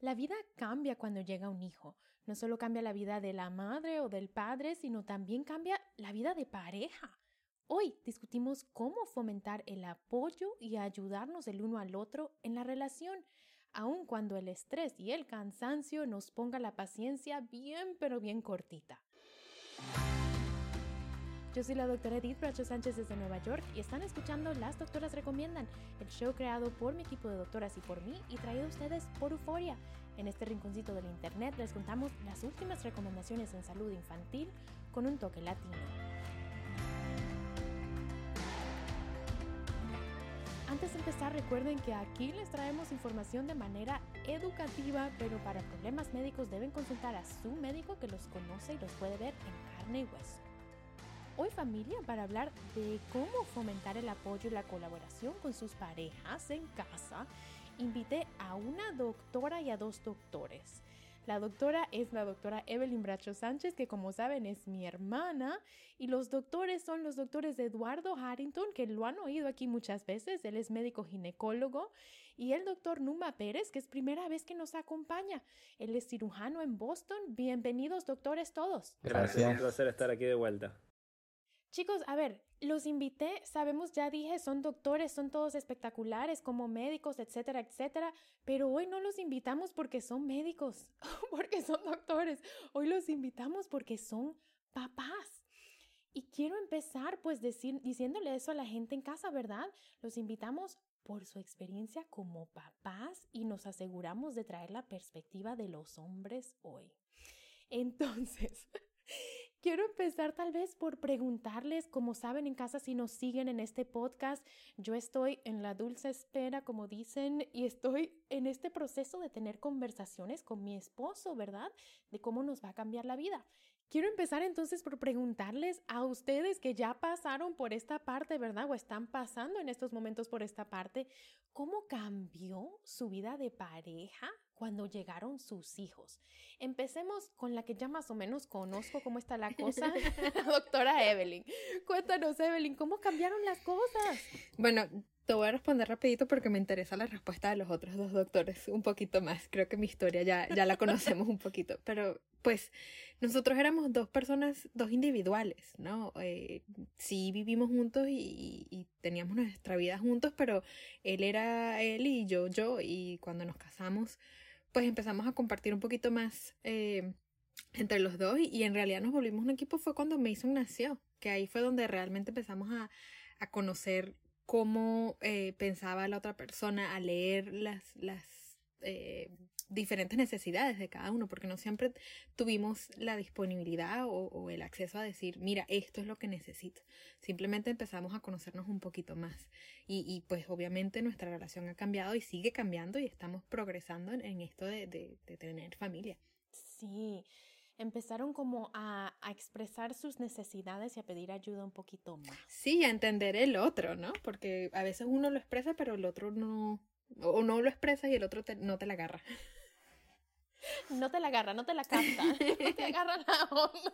La vida cambia cuando llega un hijo. No solo cambia la vida de la madre o del padre, sino también cambia la vida de pareja. Hoy discutimos cómo fomentar el apoyo y ayudarnos el uno al otro en la relación, aun cuando el estrés y el cansancio nos ponga la paciencia bien pero bien cortita. Yo soy la doctora Edith Bracho Sánchez desde Nueva York y están escuchando Las Doctoras Recomiendan, el show creado por mi equipo de doctoras y por mí y traído a ustedes por Euforia. En este rinconcito del internet les contamos las últimas recomendaciones en salud infantil con un toque latino. Antes de empezar, recuerden que aquí les traemos información de manera educativa, pero para problemas médicos deben consultar a su médico que los conoce y los puede ver en carne y hueso. Hoy familia para hablar de cómo fomentar el apoyo y la colaboración con sus parejas en casa, invité a una doctora y a dos doctores. La doctora es la doctora Evelyn Bracho Sánchez, que como saben es mi hermana, y los doctores son los doctores Eduardo Harrington, que lo han oído aquí muchas veces, él es médico ginecólogo, y el doctor Numa Pérez, que es primera vez que nos acompaña. Él es cirujano en Boston. Bienvenidos doctores todos. Gracias, un placer estar aquí de vuelta. Chicos, a ver, los invité, sabemos, ya dije, son doctores, son todos espectaculares como médicos, etcétera, etcétera, pero hoy no los invitamos porque son médicos, porque son doctores, hoy los invitamos porque son papás. Y quiero empezar pues decir, diciéndole eso a la gente en casa, ¿verdad? Los invitamos por su experiencia como papás y nos aseguramos de traer la perspectiva de los hombres hoy. Entonces, Quiero empezar tal vez por preguntarles, como saben en casa si nos siguen en este podcast, yo estoy en la dulce espera, como dicen, y estoy en este proceso de tener conversaciones con mi esposo, ¿verdad? De cómo nos va a cambiar la vida. Quiero empezar entonces por preguntarles a ustedes que ya pasaron por esta parte, ¿verdad? O están pasando en estos momentos por esta parte, ¿cómo cambió su vida de pareja cuando llegaron sus hijos. Empecemos con la que ya más o menos conozco cómo está la cosa, doctora Evelyn. Cuéntanos, Evelyn, ¿cómo cambiaron las cosas? Bueno, te voy a responder rapidito porque me interesa la respuesta de los otros dos doctores un poquito más. Creo que mi historia ya, ya la conocemos un poquito, pero pues nosotros éramos dos personas, dos individuales, ¿no? Eh, sí vivimos juntos y, y, teníamos nuestra vida juntos, pero él era él y yo yo, y cuando nos casamos, pues empezamos a compartir un poquito más eh, entre los dos y, en realidad nos volvimos un equipo fue cuando Mason nació, que ahí fue donde realmente empezamos a, a conocer cómo eh, pensaba la otra persona, a leer las, las eh, diferentes necesidades de cada uno, porque no siempre tuvimos la disponibilidad o, el acceso a decir, mira, esto es lo que necesito. Simplemente empezamos a conocernos un poquito más. Y, y pues obviamente nuestra relación ha cambiado y sigue cambiando y estamos progresando en, esto de, de, de, tener familia. Sí. Empezaron como a, a, expresar sus necesidades y a pedir ayuda un poquito más. Sí, a entender el otro, ¿no? Porque a veces uno lo expresa, pero el otro no, o no lo expresas y el otro no te la agarra. No te la agarra, no te la capta, no te agarra la onda.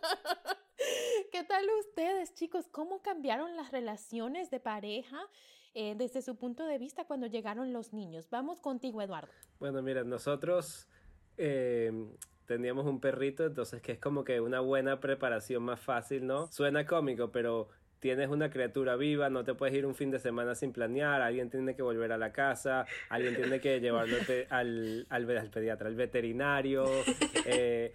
¿Qué tal ustedes, chicos? ¿Cómo cambiaron las relaciones de pareja eh, desde su punto de vista cuando llegaron los niños? Vamos contigo, Eduardo. Bueno, mira, nosotros eh, teníamos un perrito, entonces que es como que una buena preparación más fácil, ¿no? Suena cómico, pero tienes una criatura viva, no te puedes ir un fin de semana sin planear, alguien tiene que volver a la casa, alguien tiene que llevarlo al, al, pediatra, al veterinario, eh,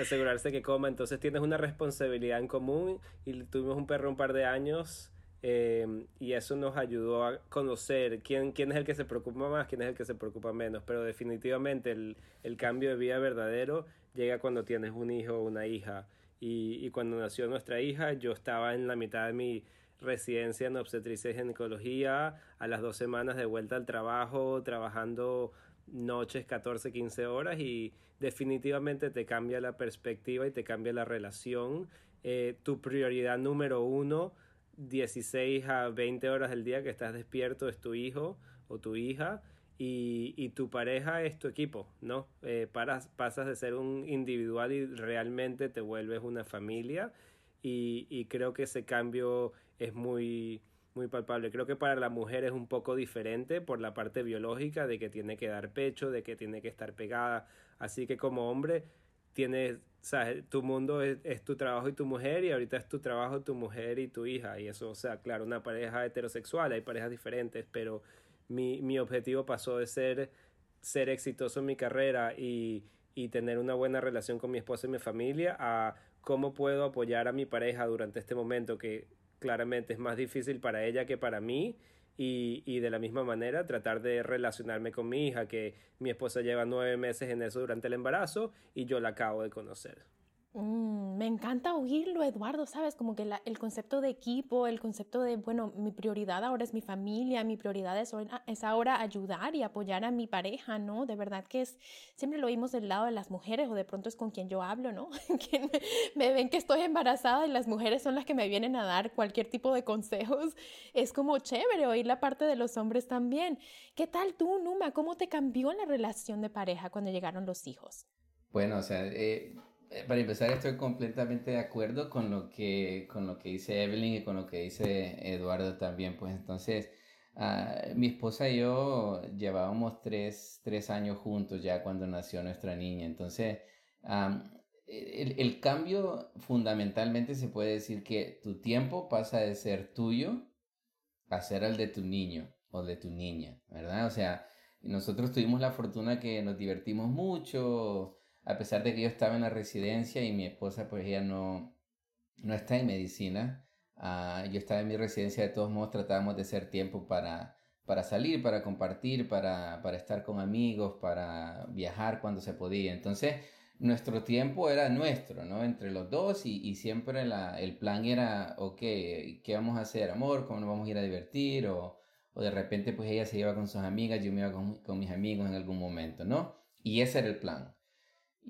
asegurarse que coma, entonces tienes una responsabilidad en común y tuvimos un perro un par de años. Eh, y eso nos ayudó a conocer quién, quién es el que se preocupa más, quién es el que se preocupa menos. Pero definitivamente el, el cambio de vida verdadero llega cuando tienes un hijo o una hija y, cuando nació nuestra hija yo estaba en la mitad de mi residencia en obstetricia y ginecología, a las dos semanas de vuelta al trabajo, trabajando noches 14, 15 horas y definitivamente te cambia la perspectiva y te cambia la relación. Eh, tu prioridad número uno, 16 a 20 horas del día que estás despierto es tu hijo o tu hija y, tu pareja es tu equipo, ¿no? Eh, pasas de ser un individual y realmente te vuelves una familia y, creo que ese cambio es muy, muy palpable. Creo que para la mujer es un poco diferente por la parte biológica de que tiene que dar pecho, de que tiene que estar pegada. Así que como hombre tienes, sabes, tu mundo es, es, tu trabajo y tu mujer y ahorita es tu trabajo, tu mujer y tu hija. Y eso, o sea, claro, una pareja heterosexual, hay parejas diferentes, pero mi, mi objetivo pasó de ser, ser exitoso en mi carrera y, y tener una buena relación con mi esposa y mi familia a cómo puedo apoyar a mi pareja durante este momento que claramente es más difícil para ella que para mí y, y, de la misma manera tratar de relacionarme con mi hija que mi esposa lleva nueve meses en eso durante el embarazo y yo la acabo de conocer. Mm, me encanta oírlo, Eduardo, ¿sabes? Como que el concepto de equipo, el concepto de, bueno, mi prioridad ahora es mi familia, mi prioridad es, es, ahora ayudar y apoyar a mi pareja, ¿no? De verdad que es, siempre lo oímos del lado de las mujeres o de pronto es con quien yo hablo, ¿no? que me, ven que estoy embarazada y las mujeres son las que me vienen a dar cualquier tipo de consejos. Es como chévere oír la parte de los hombres también. ¿Qué tal tú, Numa? ¿Cómo te cambió la relación de pareja cuando llegaron los hijos? Bueno, o sea, eh, para empezar, estoy completamente de acuerdo con lo que, con lo que dice Evelyn y con lo que dice Eduardo también. Pues entonces, ah, mi esposa y yo llevábamos tres, tres, años juntos ya cuando nació nuestra niña. Entonces, el, el, cambio fundamentalmente se puede decir que tu tiempo pasa de ser tuyo a ser el de tu niño o de tu niña, ¿verdad? O sea, nosotros tuvimos la fortuna que nos divertimos mucho a pesar de que yo estaba en la residencia y mi esposa pues ella no, no está en medicina, ah, yo estaba en mi residencia, de todos modos tratábamos de hacer tiempo para, para salir, para compartir, para, para estar con amigos, para viajar cuando se podía. Entonces, nuestro tiempo era nuestro, ¿no? Entre los dos y, siempre la, el plan era, ok, ¿qué vamos a hacer, amor? ¿Cómo nos vamos a ir a divertir? O, o de repente pues ella se iba con sus amigas, yo me iba con, con mis amigos en algún momento, ¿no? Y ese era el plan.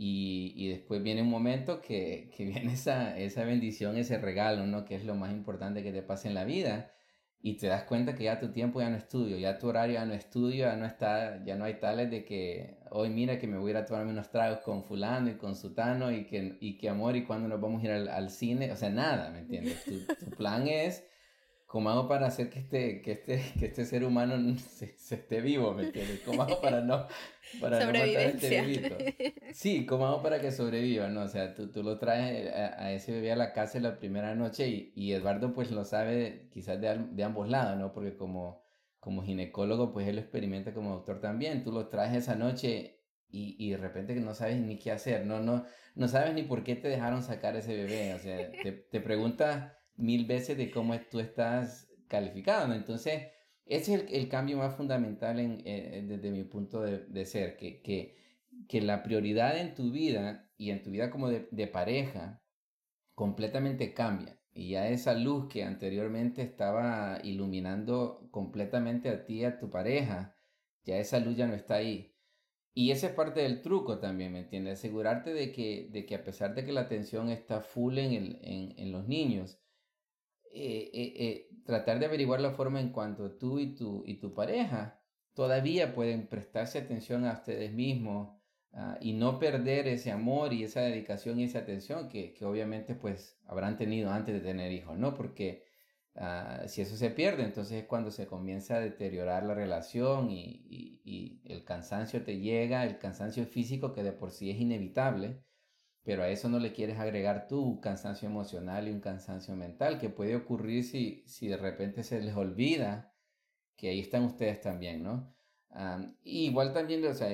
Y, y, después viene un momento que, que viene esa, esa bendición, ese regalo, ¿no? Que es lo más importante que te pasa en la vida. Y te das cuenta que ya tu tiempo ya no estudio, ya tu horario ya no estudio, ya no está, ya no hay tales de que hoy mira que me voy a ir a tomarme unos tragos con fulano y con sutano y que, y que amor y cuando nos vamos a ir al, al cine, o sea, nada, ¿me entiendes? Tu, tu plan es ¿Cómo hago para hacer que este, que este, que este ser humano se, se esté vivo? ¿Me entiendes? ¿Cómo hago para no, para no matar a este bebito? Sí, ¿cómo hago para que sobreviva? ¿no? O sea, tú, tú lo traes a, a, ese bebé a la casa la primera noche y, y Eduardo pues lo sabe quizás de, de, ambos lados, ¿no? Porque como, como ginecólogo pues él lo experimenta como doctor también. Tú lo traes esa noche y, y de repente no sabes ni qué hacer, ¿no? No, no sabes ni por qué te dejaron sacar ese bebé. O sea, te, te preguntas mil veces de cómo tú estás calificado. Entonces, ese es el, cambio más fundamental en, eh, desde mi punto de, ser, que, que, que, la prioridad en tu vida y en tu vida como de, de, pareja completamente cambia. Y ya esa luz que anteriormente estaba iluminando completamente a ti a tu pareja, ya esa luz ya no está ahí. Y esa es parte del truco también, ¿me entiendes? Asegurarte de que, de que a pesar de que la atención está full en, el, en, en los niños, eh, eh, eh, tratar de averiguar la forma en cuanto tú y tu, y tu pareja todavía pueden prestarse atención a ustedes mismos uh, y no perder ese amor y esa dedicación y esa atención que, que obviamente pues habrán tenido antes de tener hijos, ¿no? Porque uh, si eso se pierde, entonces es cuando se comienza a deteriorar la relación y, y el cansancio te llega, el cansancio físico que de por sí es inevitable pero a eso no le quieres agregar tú un cansancio emocional y un cansancio mental que puede ocurrir si, si de repente se les olvida que ahí están ustedes también, ¿no? igual también, o sea,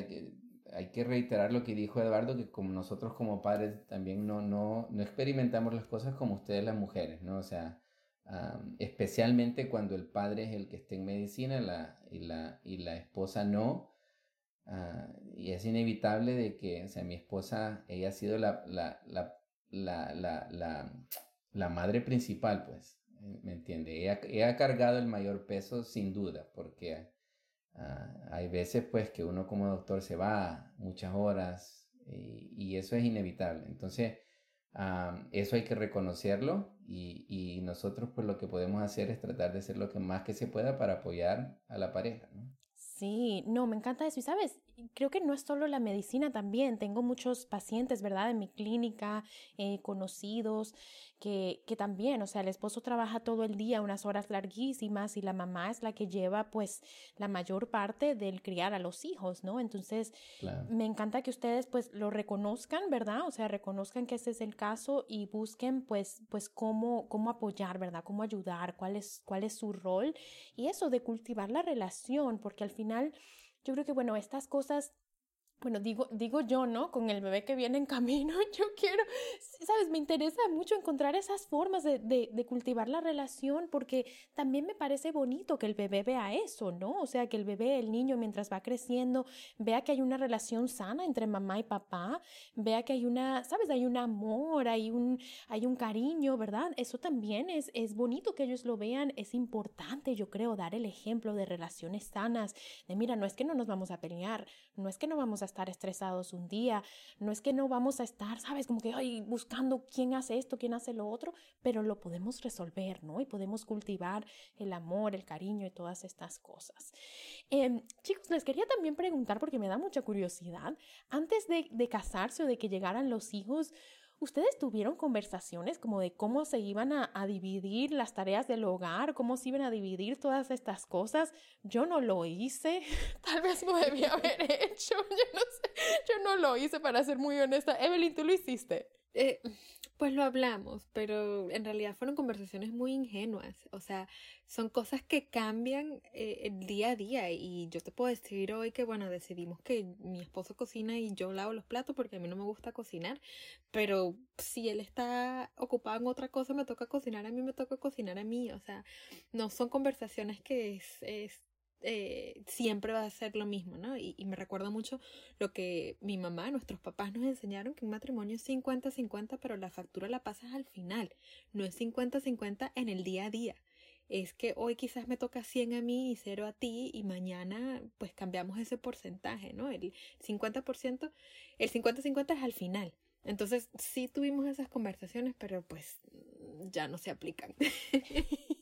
hay que reiterar lo que dijo Eduardo, que como nosotros como padres también no, no, no experimentamos las cosas como ustedes las mujeres, ¿no? O sea, especialmente cuando el padre es el que está en medicina la, y, la, y la esposa no, Uh, y es inevitable de que, o sea, mi esposa, ella ha sido la, la, la, la, madre principal, pues, ¿me entiende? Ella, ella, ha cargado el mayor peso sin duda, porque Ah, hay veces pues que uno como doctor se va muchas horas y, eso es inevitable. Entonces, eso hay que reconocerlo y, y, nosotros pues lo que podemos hacer es tratar de hacer lo que más que se pueda para apoyar a la pareja. ¿no? Sí, no, me encanta eso. Y sabes, creo que no es solo la medicina también. Tengo muchos pacientes, ¿verdad? En mi clínica, eh, conocidos, que, que también, o sea, el esposo trabaja todo el día, unas horas larguísimas, y la mamá es la que lleva, pues, la mayor parte del criar a los hijos, ¿no? Entonces, me encanta que ustedes, pues, lo reconozcan, ¿verdad? O sea, reconozcan que ese es el caso y busquen, pues, pues, cómo, cómo apoyar, ¿verdad? Cómo ayudar, cuál es, cuál es su rol. Y eso de cultivar la relación, porque al final yo creo que, bueno, estas cosas bueno, digo, digo yo, ¿no? Con el bebé que viene en camino, yo quiero, sabes, me interesa mucho encontrar esas formas de, de, cultivar la relación porque también me parece bonito que el bebé vea eso, ¿no? O sea, que el bebé, el niño, mientras va creciendo, vea que hay una relación sana entre mamá y papá, vea que hay una, sabes, hay un amor, hay un, hay un cariño, ¿verdad? Eso también es, es bonito que ellos lo vean, es importante, yo creo, dar el ejemplo de relaciones sanas, de mira, no es que no nos vamos a pelear, no es que no vamos a estar estresados un día, no es que no vamos a estar, sabes, como que, ay, buscando quién hace esto, quién hace lo otro, pero lo podemos resolver, ¿no? Y podemos cultivar el amor, el cariño y todas estas cosas. Em, chicos, les quería también preguntar, porque me da mucha curiosidad, antes de, de casarse o de que llegaran los hijos, ¿Ustedes tuvieron conversaciones como de cómo se iban a, dividir las tareas del hogar, cómo se iban a dividir todas estas cosas? Yo no lo hice, tal vez lo debía haber hecho, yo no sé, yo no lo hice para ser muy honesta. Evelyn, ¿tú lo hiciste? Eh, pues lo hablamos, pero en realidad fueron conversaciones muy ingenuas. O sea, son cosas que cambian eh, el día a día. Y yo te puedo decir hoy que, bueno, decidimos que mi esposo cocina y yo lavo los platos porque a mí no me gusta cocinar. Pero si él está ocupado en otra cosa, me toca cocinar a mí, me toca cocinar a mí. O sea, no son conversaciones que es, es eh, siempre va a ser lo mismo, ¿no? Y, me recuerda mucho lo que mi mamá, nuestros papás nos enseñaron, que un matrimonio es 50-50, pero la factura la pasas al final, no es 50-50 en el día a día. Es que hoy quizás me toca 100 a mí y 0 a ti y mañana pues cambiamos ese porcentaje, ¿no? El 50%, el 50-50 es al final. Entonces sí tuvimos esas conversaciones, pero pues ya no se aplican.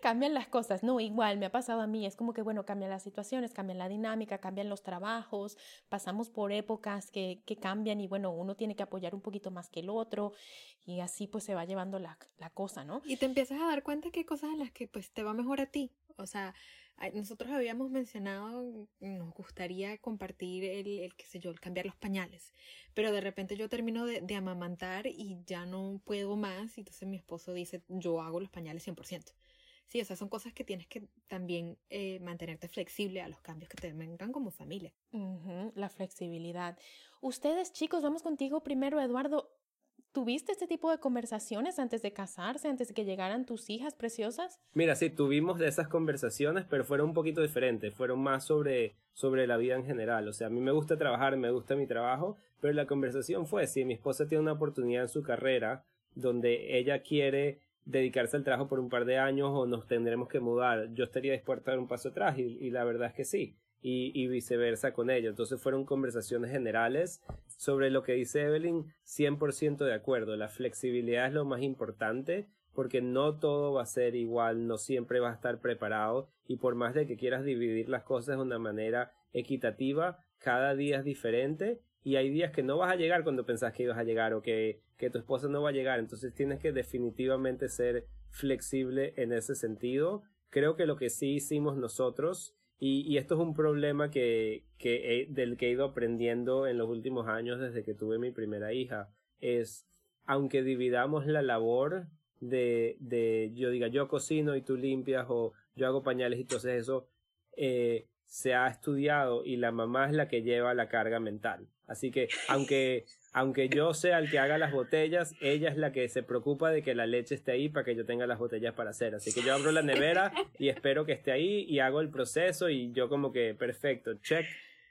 cambian las cosas, no, igual me ha pasado a mí, es como que, bueno, cambian las situaciones, cambian la dinámica, cambian los trabajos, pasamos por épocas que, que cambian y bueno, uno tiene que apoyar un poquito más que el otro y así pues se va llevando la, la cosa, ¿no? Y te empiezas a dar cuenta que hay cosas en las que pues te va mejor a ti, o sea, nosotros habíamos mencionado, nos gustaría compartir el, el qué sé yo, el cambiar los pañales, pero de repente yo termino de, de amamantar y ya no puedo más, y entonces mi esposo dice, yo hago los pañales 100%. Sí, esas son cosas que tienes que también eh, mantenerte flexible a los cambios que te vengan como familia. la flexibilidad. Ustedes, chicos, vamos contigo primero, Eduardo. ¿Tuviste este tipo de conversaciones antes de casarse, antes de que llegaran tus hijas preciosas? Mira, sí, tuvimos de esas conversaciones, pero fueron un poquito diferentes, fueron más sobre, sobre la vida en general. O sea, a mí me gusta trabajar, me gusta mi trabajo, pero la conversación fue, si mi esposa tiene una oportunidad en su carrera donde ella quiere dedicarse al trabajo por un par de años o nos tendremos que mudar. Yo estaría dispuesto a dar un paso atrás y, la verdad es que sí. Y, y, viceversa con ello. Entonces fueron conversaciones generales sobre lo que dice Evelyn, 100% de acuerdo. La flexibilidad es lo más importante porque no todo va a ser igual, no siempre va a estar preparado y por más de que quieras dividir las cosas de una manera equitativa, cada día es diferente y hay días que no vas a llegar cuando pensás que ibas a llegar o que, que tu esposa no va a llegar. Entonces tienes que definitivamente ser flexible en ese sentido. Creo que lo que sí hicimos nosotros, y, y esto es un problema que, que del que he ido aprendiendo en los últimos años desde que tuve mi primera hija, es aunque dividamos la labor de, de yo diga yo cocino y tú limpias o yo hago pañales y entonces eso, eh, se ha estudiado y la mamá es la que lleva la carga mental. Así que aunque, aunque yo sea el que haga las botellas, ella es la que se preocupa de que la leche esté ahí para que yo tenga las botellas para hacer. Así que yo abro la nevera y espero que esté ahí y hago el proceso y yo como que perfecto, check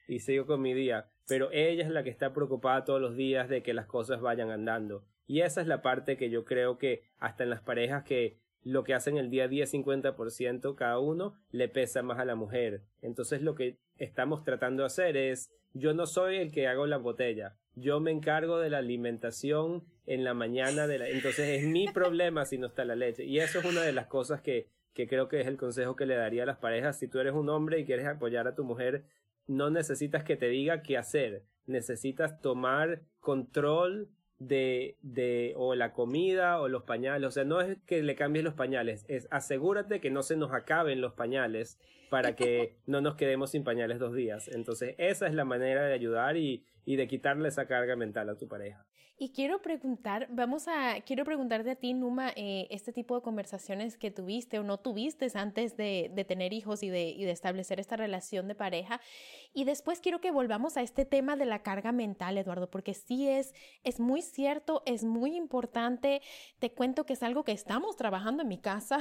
y sigo con mi día. Pero ella es la que está preocupada todos los días de que las cosas vayan andando. Y esa es la parte que yo creo que hasta en las parejas que lo que hacen el día a día 50% cada uno le pesa más a la mujer. Entonces lo que estamos tratando de hacer es, yo no soy el que hago la botella, yo me encargo de la alimentación en la mañana de la... Entonces es mi problema si no está la leche. Y eso es una de las cosas que, que creo que es el consejo que le daría a las parejas. Si tú eres un hombre y quieres apoyar a tu mujer, no necesitas que te diga qué hacer. Necesitas tomar control de, de o la comida o los pañales. O sea, no es que le cambies los pañales, es asegúrate que no se nos acaben los pañales para que no nos quedemos sin pañales dos días. Entonces, esa es la manera de ayudar y, y de quitarle esa carga mental a tu pareja. Y quiero preguntar, vamos a, quiero preguntarte a ti, Numa, eh, este tipo de conversaciones que tuviste o no tuviste antes de, de tener hijos y de, y de, establecer esta relación de pareja. Y después quiero que volvamos a este tema de la carga mental, Eduardo, porque sí es, es muy cierto, es muy importante. Te cuento que es algo que estamos trabajando en mi casa,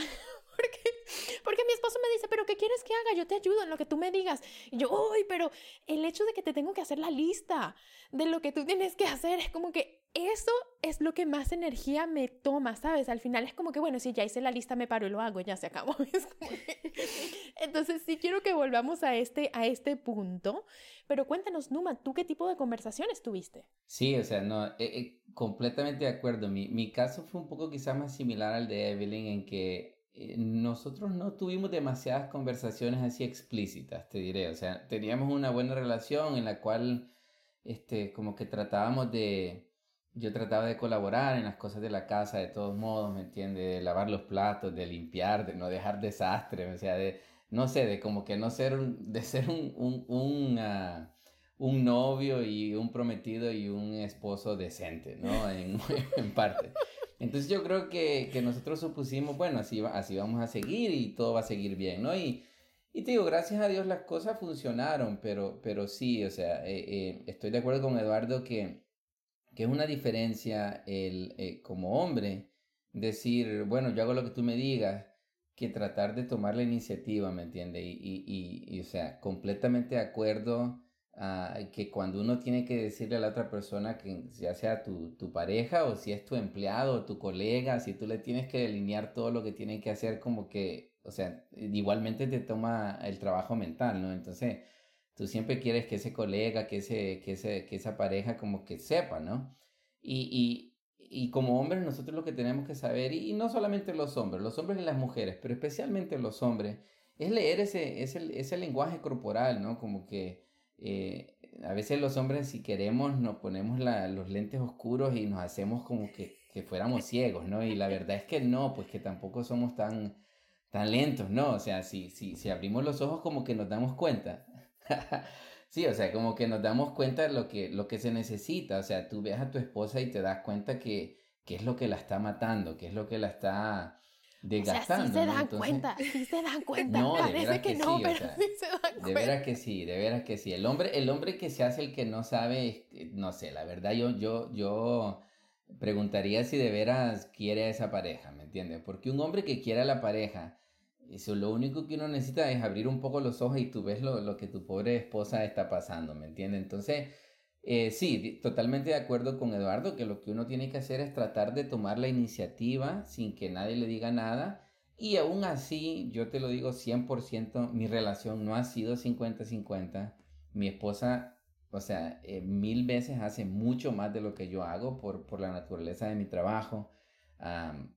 porque porque mi esposo me dice, pero ¿qué quieres que haga? Yo te ayudo en lo que tú me digas. Y yo, uy, pero el hecho de que te tengo que hacer la lista de lo que tú tienes que hacer es como que eso es lo que más energía me toma, ¿sabes? Al final es como que, bueno, si ya hice la lista, me paro y lo hago, ya se acabó. Entonces, sí quiero que volvamos a este, a este punto, pero cuéntanos, Numa, ¿tú qué tipo de conversaciones tuviste? Sí, o sea, no, eh, eh, completamente de acuerdo. Mi, mi caso fue un poco quizás más similar al de Evelyn, en que eh, nosotros no tuvimos demasiadas conversaciones así explícitas, te diré. O sea, teníamos una buena relación en la cual, este, como que tratábamos de, yo trataba de colaborar en las cosas de la casa de todos modos, ¿me entiendes? De lavar los platos, de limpiar, de no dejar desastre, o sea, de, no sé, de como que no ser, de ser un, un, un, ah, un novio y un prometido y un esposo decente, ¿no? En, en parte. Entonces yo creo que, que, nosotros supusimos, bueno, así, así vamos a seguir y todo va a seguir bien, ¿no? Y, y te digo, gracias a Dios las cosas funcionaron, pero, pero sí, o sea, eh, eh, estoy de acuerdo con Eduardo que, que es una diferencia el, eh, como hombre decir, bueno, yo hago lo que tú me digas, que tratar de tomar la iniciativa, ¿me entiendes? Y, y, y, y, o sea, completamente de acuerdo que cuando uno tiene que decirle a la otra persona, que ya sea tu, tu, pareja o si es tu empleado o tu colega, si tú le tienes que delinear todo lo que tiene que hacer, como que, o sea, igualmente te toma el trabajo mental, ¿no? Entonces, tú siempre quieres que ese colega, que, ese, que, ese, que esa pareja como que sepa, ¿no? Y, y, y como hombres nosotros lo que tenemos que saber, y, no solamente los hombres, los hombres y las mujeres, pero especialmente los hombres, es leer ese, ese, ese lenguaje corporal, ¿no? Como que eh, a veces los hombres si queremos nos ponemos la, los lentes oscuros y nos hacemos como que, que, fuéramos ciegos, ¿no? Y la verdad es que no, pues que tampoco somos tan, tan lentos, ¿no? O sea, si, si, si abrimos los ojos como que nos damos cuenta. sí, o sea, como que nos damos cuenta de lo que, lo que se necesita. O sea, tú ves a tu esposa y te das cuenta que, que es lo que la está matando, que es lo que la está desgastando. O sea, sí se dan cuenta, sí se dan cuenta. No, Parece que, no, pero sí se dan cuenta. De veras que sí, de veras que sí. El hombre, el hombre que se hace el que no sabe, no sé, la verdad yo, yo, yo preguntaría si de veras quiere a esa pareja, ¿me entiendes? Porque un hombre que quiere a la pareja, eso lo único que uno necesita es abrir un poco los ojos y tú ves lo, lo que tu pobre esposa está pasando, ¿me entiendes? Entonces, eh, sí, totalmente de acuerdo con Eduardo, que lo que uno tiene que hacer es tratar de tomar la iniciativa sin que nadie le diga nada. Y aún así, yo te lo digo 100%, mi relación no ha sido 50-50. Mi esposa, o sea, eh, mil veces hace mucho más de lo que yo hago por, por la naturaleza de mi trabajo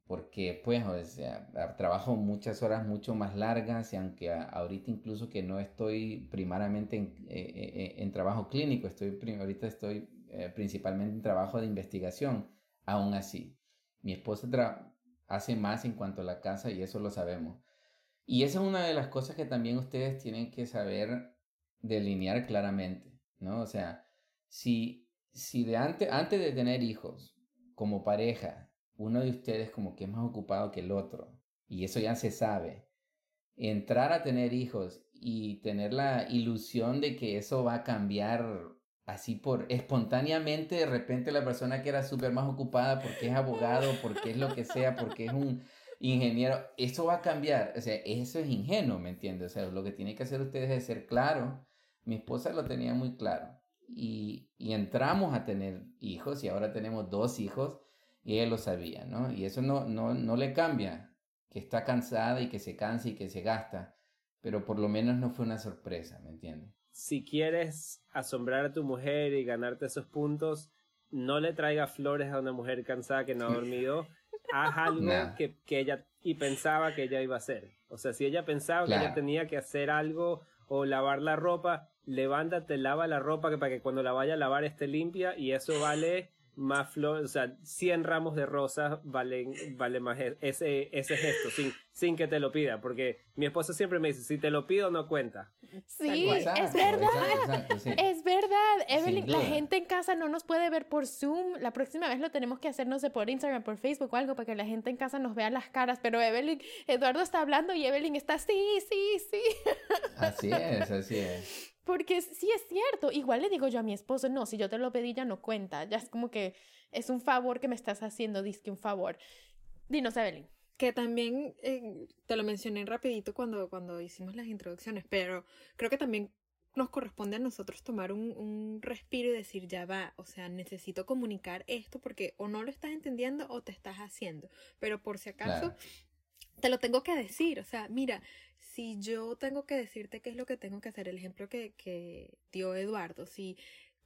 porque pues o sea, trabajo muchas horas mucho más largas y aunque ahorita incluso que no estoy primariamente en, eh, eh, eh, en trabajo clínico, estoy, ahorita estoy principalmente en trabajo de investigación, aún así, mi esposa hace más en cuanto a la casa y eso lo sabemos. Y esa es una de las cosas que también ustedes tienen que saber delinear claramente, ¿no? O sea, si, si de antes, antes de tener hijos, como pareja, uno de ustedes como que es más ocupado que el otro, y eso ya se sabe, entrar a tener hijos y tener la ilusión de que eso va a cambiar así por espontáneamente, de repente la persona que era súper más ocupada porque es abogado, porque es lo que sea, porque es un ingeniero, eso va a cambiar, o sea, eso es ingenuo, ¿me entiendes? O sea, lo que tiene que hacer ustedes es ser claro, mi esposa lo tenía muy claro, y entramos a tener hijos, y ahora tenemos dos hijos, y él lo sabía, ¿no? Y eso no, no, no le cambia que está cansada y que se cansa y que se gasta, pero por lo menos no fue una sorpresa, ¿me entiendes? Si quieres asombrar a tu mujer y ganarte esos puntos, no le traiga flores a una mujer cansada que no ha dormido. Haz algo que, que, ella y pensaba que ella iba a hacer. O sea, si ella pensaba que ella tenía que hacer algo o lavar la ropa, levántate, lava la ropa que para que cuando la vaya a lavar esté limpia y eso vale más flores, o sea, 100 ramos de rosas valen, vale más e-, ese, ese gesto, sin, sin que te lo pida, porque mi esposa siempre me dice, si te lo pido no cuenta. Sí, es verdad, es verdad, Evelyn, la gente en casa no nos puede ver por Zoom, la próxima vez lo tenemos que hacer, no sé, por Instagram, por Facebook o algo, para que la gente en casa nos vea las caras, pero Evelyn, Eduardo está hablando y Evelyn está, sí, sí, sí. Así es, así es. Porque sí es cierto, igual le digo yo a mi esposo, no, si yo te lo pedí ya no cuenta, ya es como que es un favor que me estás haciendo, que un favor. Dinos, Evelyn. Que también eh, te lo mencioné rapidito cuando, cuando hicimos las introducciones, pero creo que también nos corresponde a nosotros tomar un, un, respiro y decir, ya va, o sea, necesito comunicar esto porque o no lo estás entendiendo o te estás haciendo, pero por si acaso te lo tengo que decir, o sea, mira, si yo tengo que decirte qué es lo que tengo que hacer, el ejemplo que, que dio Eduardo, si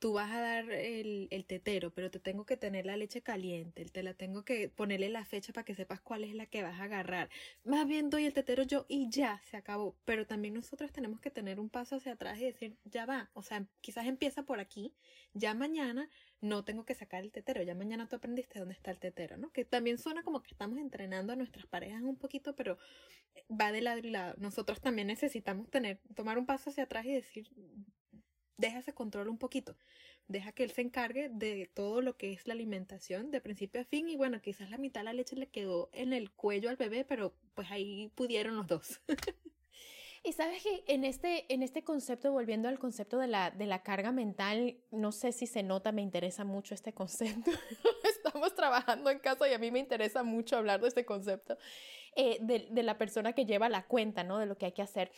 tú vas a dar el, el, tetero, pero te tengo que tener la leche caliente, te la tengo que ponerle la fecha para que sepas cuál es la que vas a agarrar. Más bien doy el tetero yo y ya, se acabó. Pero también nosotros tenemos que tener un paso hacia atrás y decir, ya va, o sea, quizás empieza por aquí, ya mañana no tengo que sacar el tetero, ya mañana tú aprendiste dónde está el tetero, ¿no? Que también suena como que estamos entrenando a nuestras parejas un poquito, pero va de lado y lado. Nosotros también necesitamos tener, tomar un paso hacia atrás y decir, deja ese control un poquito, deja que él se encargue de todo lo que es la alimentación de principio a fin y bueno, quizás la mitad de la leche le quedó en el cuello al bebé, pero pues ahí pudieron los dos. Y sabes que en este, en este concepto, volviendo al concepto de la, de la carga mental, no sé si se nota, me interesa mucho este concepto. Estamos trabajando en casa y a mí me interesa mucho hablar de este concepto, eh, de, de, la persona que lleva la cuenta, ¿no? De lo que hay que hacer.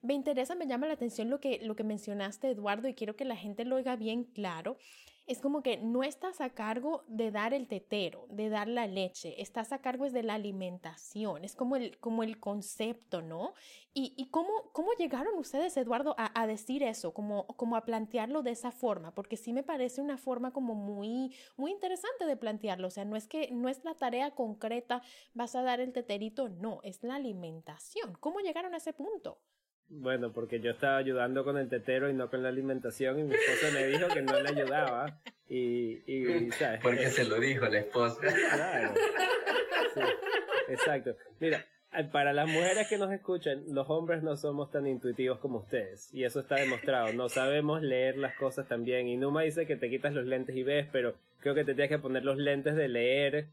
Me interesa, me llama la atención lo que, lo que mencionaste, Eduardo, y quiero que la gente lo oiga bien claro es como que no estás a cargo de dar el tetero, de dar la leche, estás a cargo es de la alimentación, es como el, como el concepto, ¿no? ¿Y, y cómo, cómo llegaron ustedes, Eduardo, a, a, decir eso, como, como a plantearlo de esa forma? Porque sí me parece una forma como muy, muy interesante de plantearlo, o sea, no es que no es la tarea concreta, vas a dar el teterito, no, es la alimentación. ¿Cómo llegaron a ese punto? Bueno, porque yo estaba ayudando con el tetero y no con la alimentación y mi esposa me dijo que no le ayudaba y, y ¿sabes? Porque se lo dijo la esposa. Claro. exacto. Mira, eh, para las mujeres que nos escuchan, los hombres no somos tan intuitivos como ustedes y eso está demostrado. No sabemos leer las cosas tan bien y Numa dice que te quitas los lentes y ves, pero creo que te tienes que poner los lentes de leer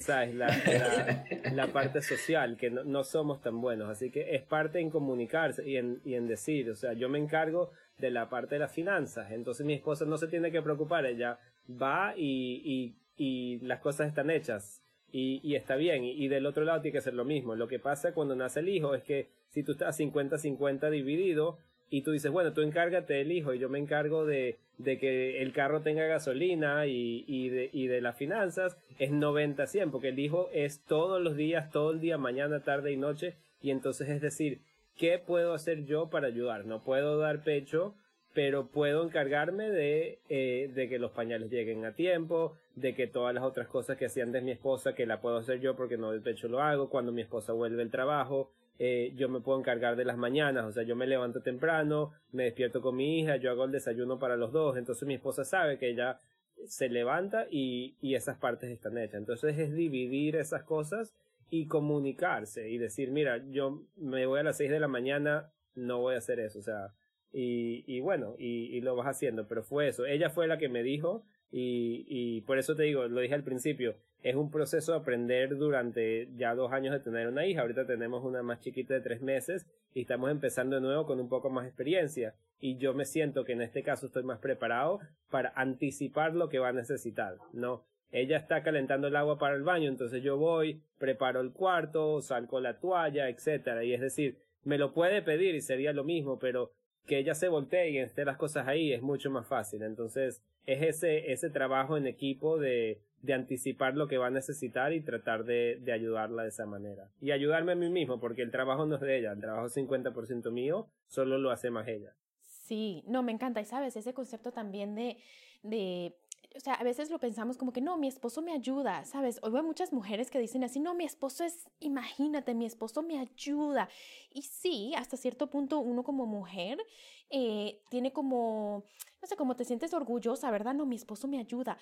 ¿sabes? La, la, parte social, que no, no, somos tan buenos. Así que es parte en comunicarse y en, y en decir, o sea, yo me encargo de la parte de las finanzas, entonces mi esposa no se tiene que preocupar, ella va y, y, y las cosas están hechas. Y, y está bien, y, y, del otro lado tiene que ser lo mismo. Lo que pasa cuando nace el hijo es que si tú estás 50-50 dividido, y tú dices, bueno, tú encárgate del hijo y yo me encargo de, de que el carro tenga gasolina y, y, de, y de las finanzas, es 90-100, porque el hijo es todos los días, todo el día, mañana, tarde y noche, y entonces es decir, ¿qué puedo hacer yo para ayudar? No puedo dar pecho, pero puedo encargarme de, eh, de que los pañales lleguen a tiempo, de que todas las otras cosas que hacían de mi esposa, que la puedo hacer yo porque no el pecho lo hago, cuando mi esposa vuelve del trabajo, eh, yo me puedo encargar de las mañanas, o sea, yo me levanto temprano, me despierto con mi hija, yo hago el desayuno para los dos, entonces mi esposa sabe que ella se levanta y, y esas partes están hechas. Entonces es dividir esas cosas y comunicarse y decir, mira, yo me voy a las seis de la mañana, no voy a hacer eso, o sea, y, y bueno, y, y lo vas haciendo, pero fue eso, ella fue la que me dijo y, y por eso te digo, lo dije al principio, es un proceso de aprender durante ya dos años de tener una hija. Ahorita tenemos una más chiquita de tres meses y estamos empezando de nuevo con un poco más experiencia. Y yo me siento que en este caso estoy más preparado para anticipar lo que va a necesitar, ¿no? Ella está calentando el agua para el baño, entonces yo voy, preparo el cuarto, salgo la toalla, etcétera. Y es decir, me lo puede pedir y sería lo mismo, pero que ella se voltee y esté las cosas ahí es mucho más fácil. Entonces, es ese, ese trabajo en equipo de, de anticipar lo que va a necesitar y tratar de, de, ayudarla de esa manera. Y ayudarme a mí mismo, porque el trabajo no es de ella, el trabajo es 50% mío, solo lo hace más ella. Sí, no, me encanta. Y sabes, ese concepto también de, de o sea, a veces lo pensamos como que no, mi esposo me ayuda, ¿sabes? Hoy veo muchas mujeres que dicen así, no, mi esposo es, imagínate, mi esposo me ayuda. Y sí, hasta cierto punto uno como mujer eh, tiene como, no sé, como te sientes orgullosa, ¿verdad? No, mi esposo me ayuda.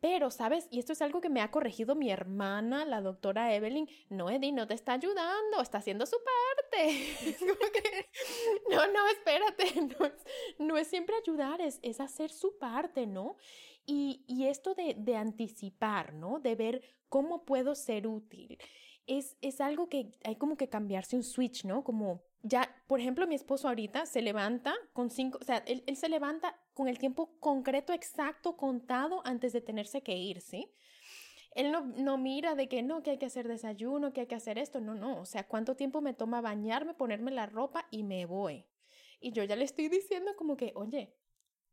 Pero, ¿sabes? Y esto es algo que me ha corregido mi hermana, la doctora Evelyn. No, Eddie, no te está ayudando, está haciendo su parte. no, no, espérate, no es, no es siempre ayudar, es, es hacer su parte, ¿no? Y, esto de, de, anticipar, ¿no? De ver cómo puedo ser útil. Es, es algo que hay como que cambiarse un switch, ¿no? Como ya, por ejemplo, mi esposo ahorita se levanta con cinco, o sea, él, él se levanta con el tiempo concreto, exacto, contado antes de tenerse que ir, ¿sí? Él no, no, mira de que no, que hay que hacer desayuno, que hay que hacer esto, no, no, o sea, cuánto tiempo me toma bañarme, ponerme la ropa y me voy. Y yo ya le estoy diciendo como que, oye,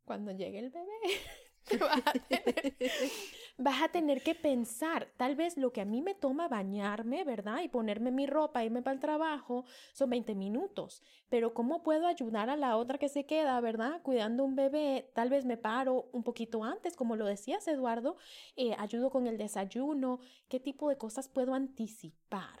cuando llegue el bebé, vas a, tener, que pensar, tal vez lo que a mí me toma bañarme, ¿verdad? Y ponerme mi ropa, irme para el trabajo, son 20 minutos. Pero ¿cómo puedo ayudar a la otra que se queda, ¿verdad? Cuidando un bebé, tal vez me paro un poquito antes, como lo decías, Eduardo, eh, ayudo con el desayuno, ¿qué tipo de cosas puedo anticipar?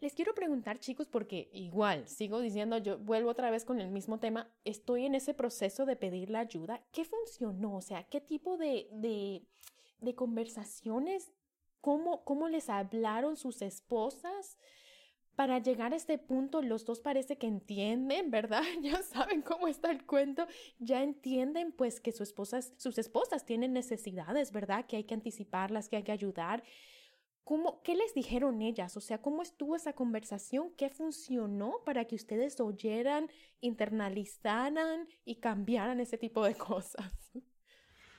Les quiero preguntar, chicos, porque igual sigo diciendo, yo vuelvo otra vez con el mismo tema, estoy en ese proceso de pedir la ayuda. ¿Qué funcionó? O sea, ¿qué tipo de, de, conversaciones, cómo, cómo les hablaron sus esposas? Para llegar a este punto, los dos parece que entienden, ¿verdad? Ya saben cómo está el cuento, ya entienden pues que sus esposas, sus esposas tienen necesidades, ¿verdad? Que hay que anticiparlas, que hay que ayudar. ¿Cómo, ¿Qué les dijeron ellas? O sea, ¿cómo estuvo esa conversación? ¿Qué funcionó para que ustedes oyeran, internalizaran y cambiaran ese tipo de cosas?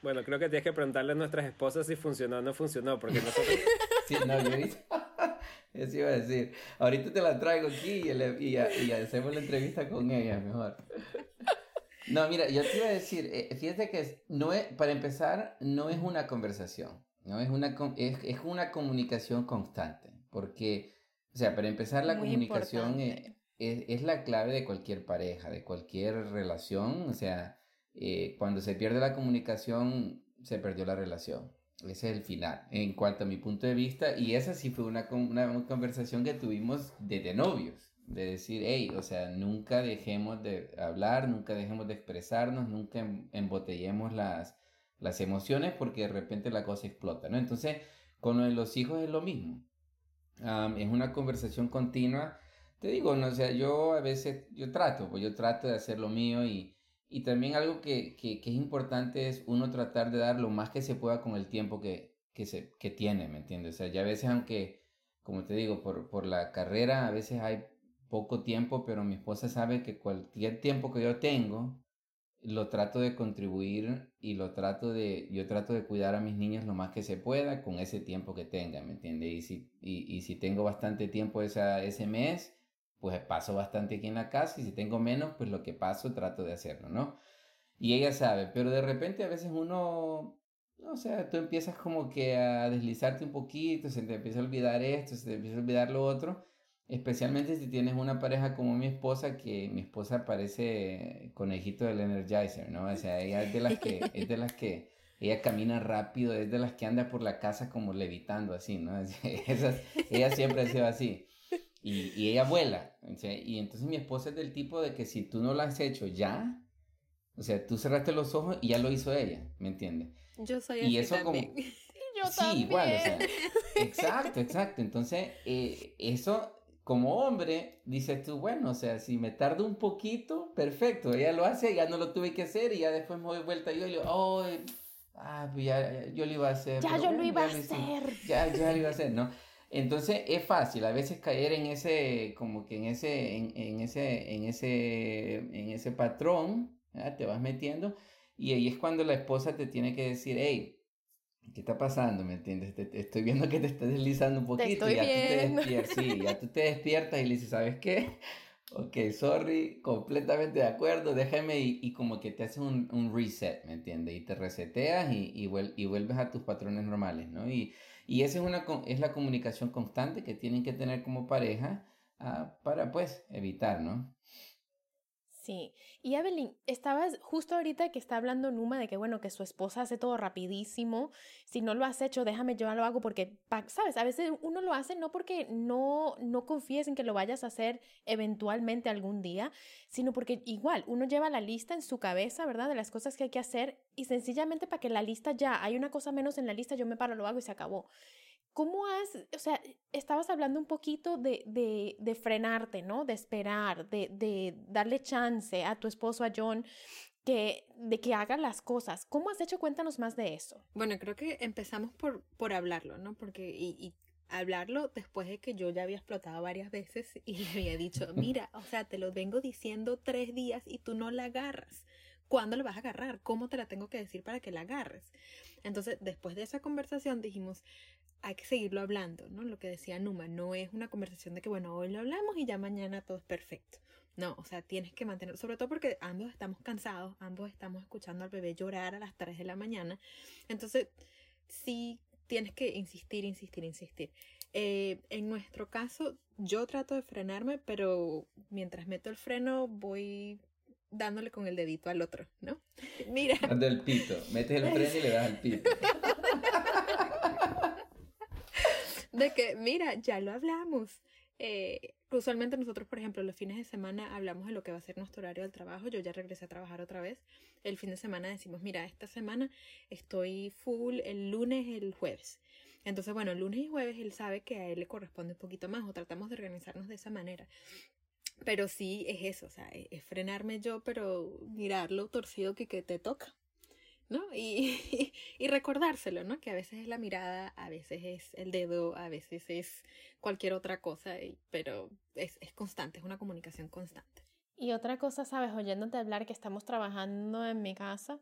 Bueno, creo que tienes que preguntarle a nuestras esposas si funcionó o no funcionó, porque nosotros... sí, no, yo Eso iba a decir. Ahorita te la traigo aquí y, y, y hacemos la entrevista con ella mejor. No, mira, yo te iba a decir, eh, fíjate que no es, para empezar, no es una conversación. ¿No? Es una, es, es una comunicación constante, porque, o sea, para empezar, la comunicación es, es, la clave de cualquier pareja, de cualquier relación, o sea, eh, cuando se pierde la comunicación, se perdió la relación. Ese es el final, en cuanto a mi punto de vista, y esa sí fue una, una conversación que tuvimos desde novios, de decir, hey, o sea, nunca dejemos de hablar, nunca dejemos de expresarnos, nunca em, embotellemos las, las emociones porque de repente la cosa explota, ¿no? Entonces, con los hijos es lo mismo. es una conversación continua. Te digo, no, o sea, yo a veces, yo trato, pues yo trato de hacer lo mío y, y también algo que, que, que, es importante es uno tratar de dar lo más que se pueda con el tiempo que, que, se, que tiene, ¿me entiendes? O sea, ya a veces aunque, como te digo, por, por la carrera a veces hay poco tiempo, pero mi esposa sabe que cualquier tiempo que yo tengo, lo trato de contribuir y lo trato de, yo trato de cuidar a mis niños lo más que se pueda con ese tiempo que tenga, ¿me entiendes? Y si, y, si tengo bastante tiempo esa, ese mes, pues paso bastante aquí en la casa y si tengo menos, pues lo que paso trato de hacerlo, ¿no? Y ella sabe, pero de repente a veces uno, o sea, tú empiezas como que a deslizarte un poquito, se te empieza a olvidar esto, se te empieza a olvidar lo otro Especialmente si tienes una pareja como mi esposa, que mi esposa parece conejito del Energizer, ¿no? O sea, ella es de las que, es de las que, ella camina rápido, es de las que anda por la casa como levitando así, ¿no? Esas, ella siempre ha sido así. Y, y ella vuela. Sea, y entonces mi esposa es del tipo de que si tú no lo has hecho ya, o sea, tú cerraste los ojos y ya lo hizo ella, ¿me entiendes? Yo soy y eso también. Como, Yo sí, igual, o sea, exacto, exacto. Entonces, eh, eso como hombre, dices tú, bueno, o sea, si me tardo un poquito, perfecto, ella lo hace, ya no lo tuve que hacer y ya después me doy vuelta yo y le digo, oh, ah, ya, yo lo iba a hacer. Ya yo lo iba a hacer. Ya, ya lo iba a hacer, ¿no? Entonces es fácil a veces caer en ese, como que en ese, en, ese, en ese, en ese patrón, te vas metiendo y ahí es cuando la esposa te tiene que decir, hey, ¿qué está pasando? ¿Me entiendes? Te, estoy viendo que te estás deslizando un poquito. Te estoy ya viendo. Tú te despiertas, sí, ya tú te despiertas y le dices, ¿sabes qué? Ok, sorry, completamente de acuerdo, déjame y, y como que te haces un, un, reset, ¿me entiendes? Y te reseteas y, y, y, vuelves a tus patrones normales, ¿no? Y, y esa es, una, es la comunicación constante que tienen que tener como pareja uh, para, pues, evitar, ¿no? Sí, y Evelyn, estabas justo ahorita que está hablando Numa de que, bueno, que su esposa hace todo rapidísimo. Si no lo has hecho, déjame, yo lo hago porque, sabes, a veces uno lo hace no porque no, no confíes en que lo vayas a hacer eventualmente algún día, sino porque igual uno lleva la lista en su cabeza, ¿verdad? De las cosas que hay que hacer y sencillamente para que la lista ya, hay una cosa menos en la lista, yo me paro, lo hago y se acabó. ¿Cómo has, o sea, estabas hablando un poquito de, de, de frenarte, ¿no? De esperar, de, de, darle chance a tu esposo, a John, que, de que haga las cosas. ¿Cómo has hecho? Cuéntanos más de eso. Bueno, creo que empezamos por, por hablarlo, ¿no? Porque, y, y hablarlo después de que yo ya había explotado varias veces y le había dicho, mira, o sea, te lo vengo diciendo tres días y tú no la agarras. ¿Cuándo la vas a agarrar? ¿Cómo te la tengo que decir para que la agarres? Entonces, después de esa conversación dijimos, hay que seguirlo hablando, ¿no? Lo que decía Numa, no es una conversación de que, bueno, hoy lo hablamos y ya mañana todo es perfecto. No, o sea, tienes que mantener, sobre todo porque ambos estamos cansados, ambos estamos escuchando al bebé llorar a las 3 de la mañana. Entonces, sí tienes que insistir, insistir, insistir. Eh, en nuestro caso, yo trato de frenarme, pero mientras meto el freno voy dándole con el dedito al otro, ¿no? Mira. Dando el pito. Metes el freno y le das el pito. de que, mira, ya lo hablamos. Eh, usualmente nosotros, por ejemplo, los fines de semana hablamos de lo que va a ser nuestro horario del trabajo. Yo ya regresé a trabajar otra vez. El fin de semana decimos, mira, esta semana estoy full el lunes, el jueves. Entonces, bueno, el lunes y jueves él sabe que a él le corresponde un poquito más o tratamos de organizarnos de esa manera. Pero sí es eso, o sea, es frenarme yo, pero mirarlo torcido que, que te toca. ¿No? Y, y, recordárselo, ¿no? Que a veces es la mirada, a veces es el dedo, a veces es cualquier otra cosa, pero es, es constante, es una comunicación constante. Y otra cosa, sabes, oyéndote hablar que estamos trabajando en mi casa,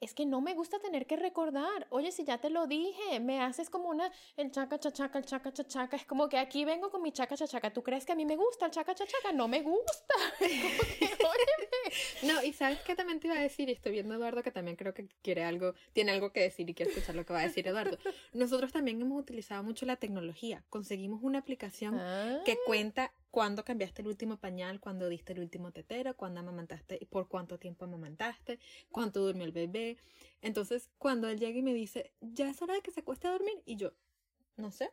es que no me gusta tener que recordar. Oye, si ya te lo dije, me haces como una, el chaca chachaca, el chaca chachaca. Es como que aquí vengo con mi chaca chachaca. ¿Tú crees que a mí me gusta el chaca chachaca? No me gusta. no, y sabes que también te iba a decir, y estoy viendo a Eduardo que también creo que quiere algo, tiene algo que decir y quiere escuchar lo que va a decir Eduardo. Nosotros también hemos utilizado mucho la tecnología. Conseguimos una aplicación que ah. cuenta cuándo cambiaste el último pañal, cuándo diste el último tetero, cuándo amamantaste y por cuánto tiempo amamantaste, cuánto durmió el bebé. Entonces, cuando él llega y me dice, ya es hora de que se acueste a dormir, y yo, no sé,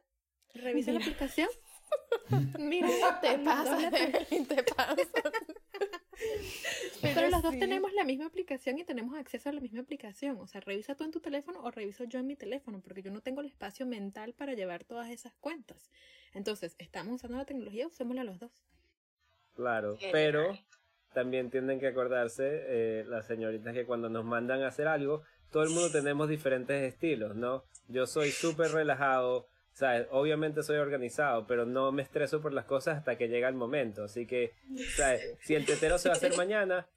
revisa la aplicación. Mira, te pasa, te pasa. Pero, los dos tenemos la misma aplicación y tenemos acceso a la misma aplicación. O sea, revisa tú en tu teléfono o reviso yo en mi teléfono, porque yo no tengo el espacio mental para llevar todas esas cuentas. Entonces, estamos usando la tecnología, usémosla los dos. Claro, pero también tienen que acordarse eh, las señoritas que cuando nos mandan a hacer algo, todo el mundo tenemos diferentes estilos, ¿no? Yo soy súper relajado, ¿sabes? Obviamente soy organizado, pero no me estreso por las cosas hasta que llega el momento. Así que, ¿sabes? Si el tetero se va a hacer mañana,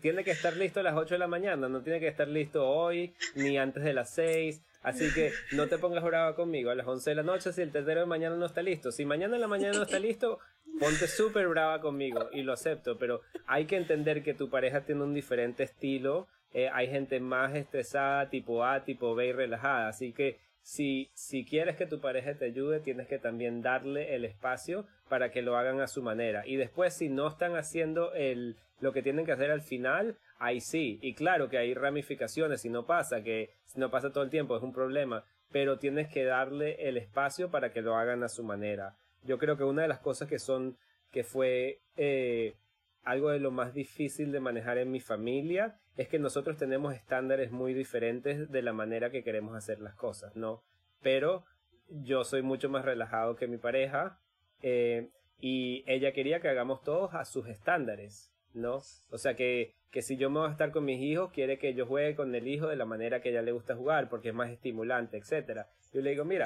tiene que estar listo a las 8 de la mañana, no tiene que estar listo hoy ni antes de las 6. Así que no te pongas brava conmigo a las 11 de la noche si el tetero de mañana no está listo. Si mañana en la mañana no está listo, ponte súper brava conmigo y lo acepto, pero hay que entender que tu pareja tiene un diferente estilo. Eh, hay gente más estresada, tipo A, tipo B y relajada. Así que si, si quieres que tu pareja te ayude, tienes que también darle el espacio para que lo hagan a su manera. Y después, si no están haciendo el, lo que tienen que hacer al final, ahí sí. Y claro que hay ramificaciones, si no pasa, que si no pasa todo el tiempo es un problema, pero tienes que darle el espacio para que lo hagan a su manera. Yo creo que una de las cosas que son, que fue eh, algo de lo más difícil de manejar en mi familia es que nosotros tenemos estándares muy diferentes de la manera que queremos hacer las cosas, ¿no? Pero yo soy mucho más relajado que mi pareja. Eh, y ella quería que hagamos todos a sus estándares, ¿no? O sea que, que si yo me voy a estar con mis hijos, quiere que yo juegue con el hijo de la manera que a ella le gusta jugar, porque es más estimulante, etcétera. Yo le digo, mira,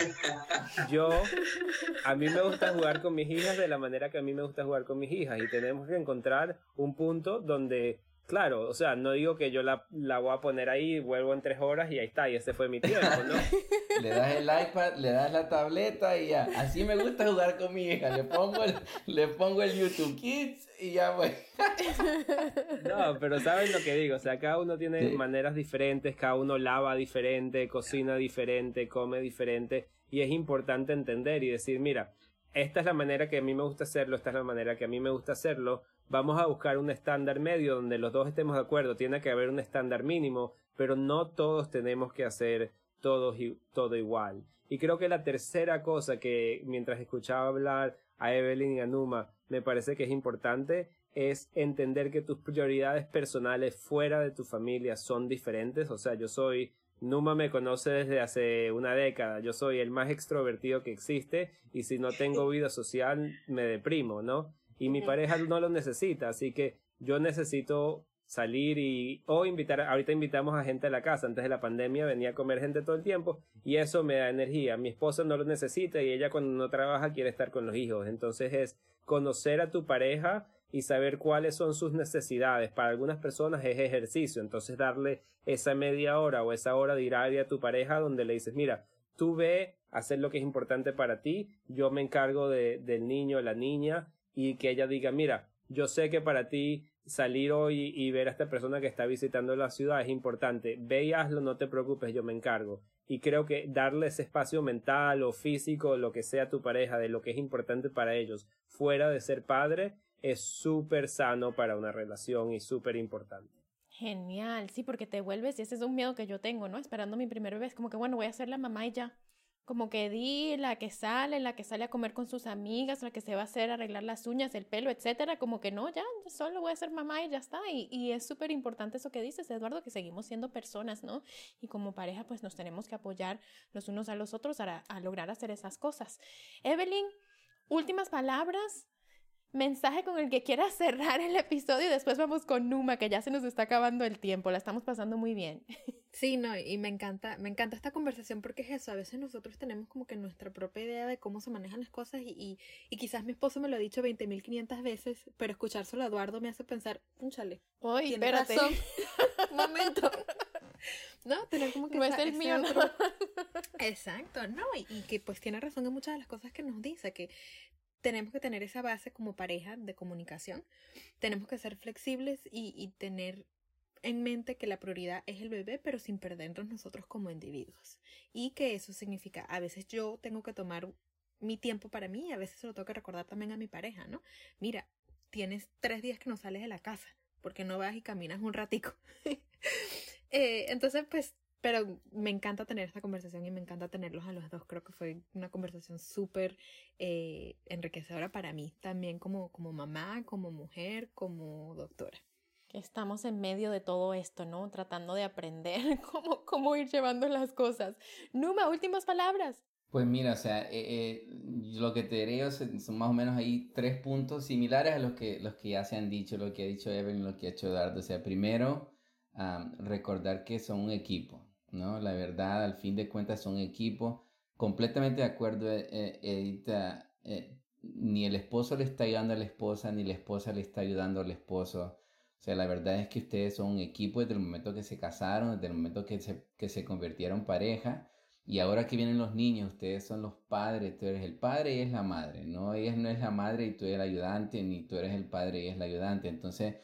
yo, a mí me gusta jugar con mis hijas de la manera que a mí me gusta jugar con mis hijas y tenemos que encontrar un punto donde Claro, o sea, no digo que yo la, la, voy a poner ahí, vuelvo en tres horas y ahí está, y ese fue mi tiempo, ¿no? le das el iPad, le das la tableta y ya. Así me gusta jugar con mi hija. Le pongo el, le pongo el YouTube Kids y ya voy. no, pero saben lo que digo, o sea, cada uno tiene maneras diferentes, cada uno lava diferente, cocina diferente, come diferente, y es importante entender y decir, mira, esta es la manera que a mí me gusta hacerlo, esta es la manera que a mí me gusta hacerlo, vamos a buscar un estándar medio donde los dos estemos de acuerdo, tiene que haber un estándar mínimo, pero no todos tenemos que hacer todo, todo igual. Y creo que la tercera cosa que mientras escuchaba hablar a Evelyn y a Numa me parece que es importante es entender que tus prioridades personales fuera de tu familia son diferentes. O sea, yo soy, Numa me conoce desde hace una década, yo soy el más extrovertido que existe y si no tengo vida social me deprimo, ¿no? Y mi pareja no lo necesita, así que yo necesito salir y o invitar, ahorita invitamos a gente a la casa, antes de la pandemia venía a comer gente todo el tiempo y eso me da energía, mi esposa no lo necesita y ella cuando no trabaja quiere estar con los hijos, entonces es conocer a tu pareja y saber cuáles son sus necesidades. Para algunas personas es ejercicio, entonces darle esa media hora o esa hora diaria a tu pareja donde le dices, mira, tú ve hacer lo que es importante para ti, yo me encargo de, del niño, la niña, y que ella diga, mira, yo sé que para ti salir hoy y ver a esta persona que está visitando la ciudad es importante. Ve y hazlo, no te preocupes, yo me encargo. Y creo que darle ese espacio mental o físico, lo que sea tu pareja, de lo que es importante para ellos, fuera de ser padre, es súper sano para una relación y súper importante. Genial, sí, porque te vuelves, y ese es un miedo que yo tengo, ¿no? Esperando mi primer bebé, como que, bueno, voy a ser la mamá y ya como que di la que sale, la que sale a comer con sus amigas, la que se va a hacer arreglar las uñas, el pelo, etcétera, como que no, ya, solo voy a ser mamá y ya está. Y, y es súper importante eso que dices, Eduardo, que seguimos siendo personas, ¿no? Y como pareja, pues nos tenemos que apoyar los unos a los otros a, lograr hacer esas cosas. Evelyn, últimas palabras mensaje con el que quieras cerrar el episodio y después vamos con Numa, que ya se nos está acabando el tiempo, la estamos pasando muy bien. Sí, no, y me encanta, me encanta esta conversación porque es eso, a veces nosotros tenemos como que nuestra propia idea de cómo se manejan las cosas y, y, quizás mi esposo me lo ha dicho 20.500 veces, pero escuchárselo a Eduardo me hace pensar, únchale. Oye, espérate. Un momento. No, tener como que... No es el mío, no. Exacto, no, y, y, que pues tiene razón en muchas de las cosas que nos dice, que tenemos que tener esa base como pareja de comunicación, tenemos que ser flexibles y, y tener en mente que la prioridad es el bebé, pero sin perdernos nosotros como individuos. Y que eso significa, a veces yo tengo que tomar mi tiempo para mí y a veces se lo tengo que recordar también a mi pareja, ¿no? Mira, tienes tres días que no sales de la casa, porque no vas y caminas un ratico. eh, entonces, pues pero me encanta tener esta conversación y me encanta tenerlos a los dos. Creo que fue una conversación súper eh, enriquecedora para mí, también como, como mamá, como mujer, como doctora. Estamos en medio de todo esto, ¿no? Tratando de aprender cómo, cómo ir llevando las cosas. Numa, últimas palabras. Pues mira, o sea, eh, eh, lo que te diré son más o menos ahí tres puntos similares a los que, los que ya se han dicho, lo que ha dicho Evelyn, lo que ha hecho Eduardo. O sea, primero, recordar que son un equipo. ¿no? La verdad, al fin de cuentas, son equipos. Completamente de acuerdo, eh, eh, Edita. Eh, ni el esposo le está ayudando a la esposa, ni la esposa le está ayudando al esposo. O sea, la verdad es que ustedes son un equipo desde el momento que se casaron, desde el momento que se, que se convirtieron pareja. Y ahora que vienen los niños, ustedes son los padres, tú eres el padre y es la madre, ¿no? Ella no es la madre y tú eres el ayudante, ni tú eres el padre y es la ayudante. Entonces,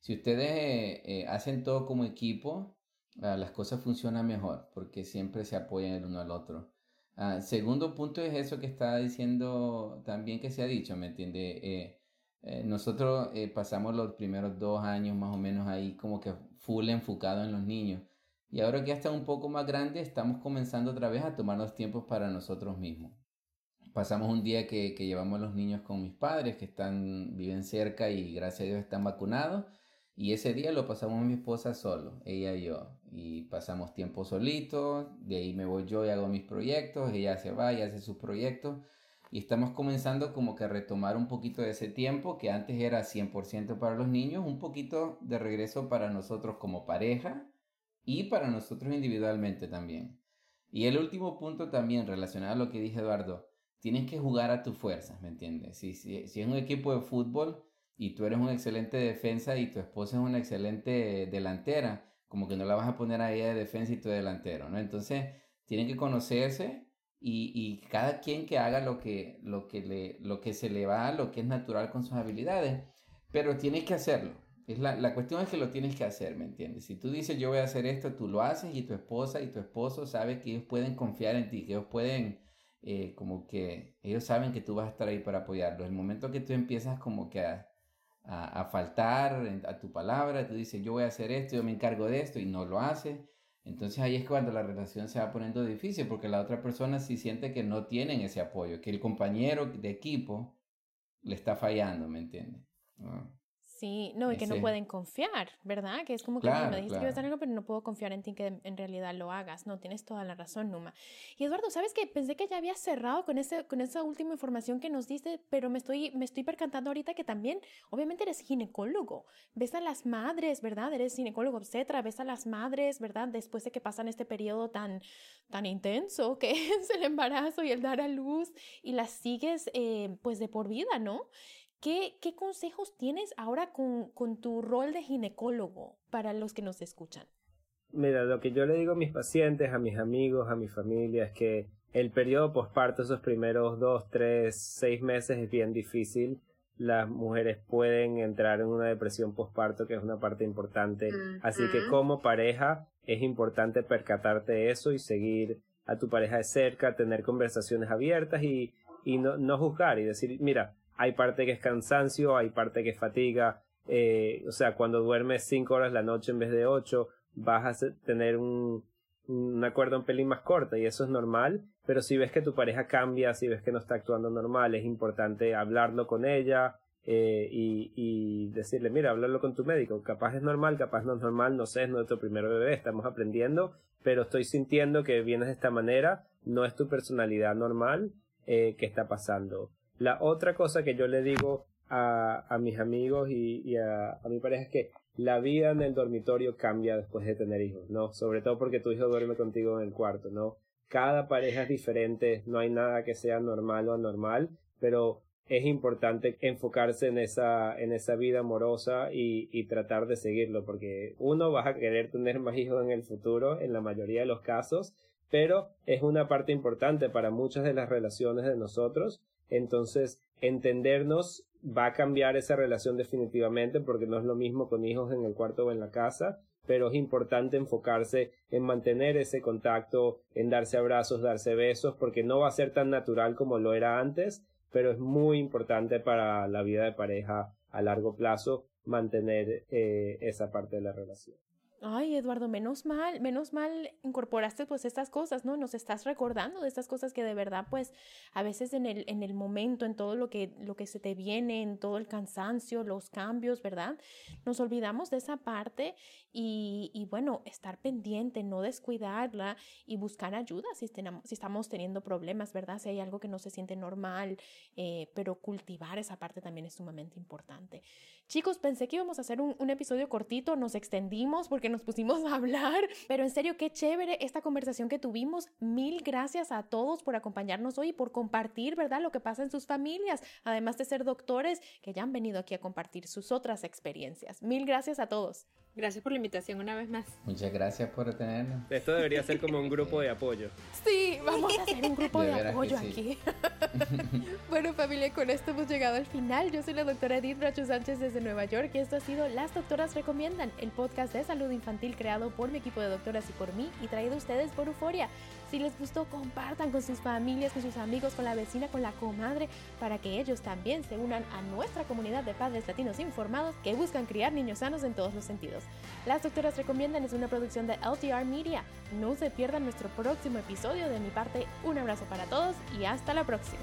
si ustedes hacen todo como equipo, Ah, las cosas funcionan mejor porque siempre se apoyan el uno al otro. Uh, segundo punto es eso que estaba diciendo también que se ha dicho, ¿me entiende? Eh, eh, nosotros eh, pasamos los primeros dos años más o menos ahí como que full enfocado en los niños. Y ahora que ya está un poco más grande, estamos comenzando otra vez a tomar los tiempos para nosotros mismos. Pasamos un día que, llevamos los niños con mis padres que están, viven cerca y gracias a Dios están vacunados. Y ese día lo pasamos mi esposa solo, ella y yo. Y pasamos tiempo solitos, de ahí me voy yo y hago mis proyectos, ella se va y hace sus proyectos. Y estamos comenzando como que a retomar un poquito de ese tiempo que antes era 100% para los niños, un poquito de regreso para nosotros como pareja y para nosotros individualmente también. Y el último punto también relacionado a lo que dije Eduardo, tienes que jugar a tus fuerzas, ¿me entiendes? Si, si, si es un equipo de fútbol y tú eres un excelente defensa y tu esposa es una excelente delantera, como que no la vas a poner ahí de defensa y tu delantero, ¿no? Entonces, tienen que conocerse y, cada quien que haga lo que, lo, que le, lo que se le va, lo que es natural con sus habilidades, pero tienes que hacerlo. Es la, la cuestión es que lo tienes que hacer, ¿me entiendes? Si tú dices yo voy a hacer esto, tú lo haces y tu esposa y tu esposo saben que ellos pueden confiar en ti, que ellos pueden, eh, como que ellos saben que tú vas a estar ahí para apoyarlos. El momento que tú empiezas como que a, a, faltar a tu palabra, tú dices, yo voy a hacer esto, yo me encargo de esto y no lo hace. Entonces ahí es cuando la relación se va poniendo difícil porque la otra persona sí siente que no tienen ese apoyo, que el compañero de equipo le está fallando, ¿me entiendes? Sí, no, y que no pueden confiar, ¿verdad? Que es como que me dijiste que ibas a hacer algo, pero no puedo confiar en ti que en realidad lo hagas. No, tienes toda la razón, Numa. Y Eduardo, ¿sabes qué? Pensé que ya había cerrado con, ese, con esa última información que nos diste, pero me estoy, me estoy percatando ahorita que también, obviamente eres ginecólogo. Ves a las madres, ¿verdad? Eres ginecólogo obstetra, ves a las madres, ¿verdad? Después de que pasan este periodo tan, tan intenso que es el embarazo y el dar a luz y las sigues, eh, pues, de por vida, ¿no? ¿Qué, ¿Qué, consejos tienes ahora con, con, tu rol de ginecólogo para los que nos escuchan? Mira, lo que yo le digo a mis pacientes, a mis amigos, a mi familia es que el periodo posparto, esos primeros dos, tres, seis meses es bien difícil. Las mujeres pueden entrar en una depresión posparto, que es una parte importante. Así que como pareja es importante percatarte de eso y seguir a tu pareja de cerca, tener conversaciones abiertas y, y no, no juzgar y decir, mira, hay parte que es cansancio, hay parte que es fatiga, eh, o sea, cuando duermes cinco horas la noche en vez de ocho, vas a tener un, un acuerdo un pelín más corto y eso es normal, pero si ves que tu pareja cambia, si ves que no está actuando normal, es importante hablarlo con ella eh, y, y decirle, mira, hablarlo con tu médico, capaz es normal, capaz no es normal, no sé, es nuestro primer bebé, estamos aprendiendo, pero estoy sintiendo que vienes de esta manera, no es tu personalidad normal, eh, que está pasando. La otra cosa que yo le digo a, a mis amigos y, a, a, mi pareja es que la vida en el dormitorio cambia después de tener hijos, ¿no? Sobre todo porque tu hijo duerme contigo en el cuarto, ¿no? Cada pareja es diferente, no hay nada que sea normal o anormal, pero es importante enfocarse en esa, en esa vida amorosa y, y tratar de seguirlo, porque uno vas a querer tener más hijos en el futuro, en la mayoría de los casos, pero es una parte importante para muchas de las relaciones de nosotros entonces, entendernos va a cambiar esa relación definitivamente porque no es lo mismo con hijos en el cuarto o en la casa, pero es importante enfocarse en mantener ese contacto, en darse abrazos, darse besos, porque no va a ser tan natural como lo era antes, pero es muy importante para la vida de pareja a largo plazo mantener eh, esa parte de la relación. Ay, Eduardo, menos mal, menos mal incorporaste pues estas cosas, ¿no? Nos estás recordando de estas cosas que de verdad pues a veces en el, en el momento, en todo lo que, lo que se te viene, en todo el cansancio, los cambios, ¿verdad? Nos olvidamos de esa parte y, bueno, estar pendiente, no descuidarla y buscar ayuda si, si estamos teniendo problemas, ¿verdad? Si hay algo que no se siente normal, eh, pero cultivar esa parte también es sumamente importante. Chicos, pensé que íbamos a hacer un, un episodio cortito, nos extendimos porque nos pusimos a hablar, pero en serio, qué chévere esta conversación que tuvimos. Mil gracias a todos por acompañarnos hoy y por compartir, ¿verdad?, lo que pasa en sus familias, además de ser doctores que ya han venido aquí a compartir sus otras experiencias. Mil gracias a todos. Gracias por la invitación una vez más. Muchas gracias por tenernos. Esto debería ser como un grupo de apoyo. Sí, vamos a hacer un grupo de, de apoyo sí. aquí. bueno, familia, con esto hemos llegado al final. Yo soy la doctora Edith Racho Sánchez desde Nueva York y esto ha sido Las Doctoras Recomiendan, el podcast de salud infantil creado por mi equipo de doctoras y por mí y traído a ustedes por Euforia. Si les gustó, compartan con sus familias, con sus amigos, con la vecina, con la comadre, para que ellos también se unan a nuestra comunidad de padres latinos informados que buscan criar niños sanos en todos los sentidos. Las Doctoras Recomiendan es una producción de LTR Media. No se pierdan nuestro próximo episodio. De mi parte, un abrazo para todos y hasta la próxima.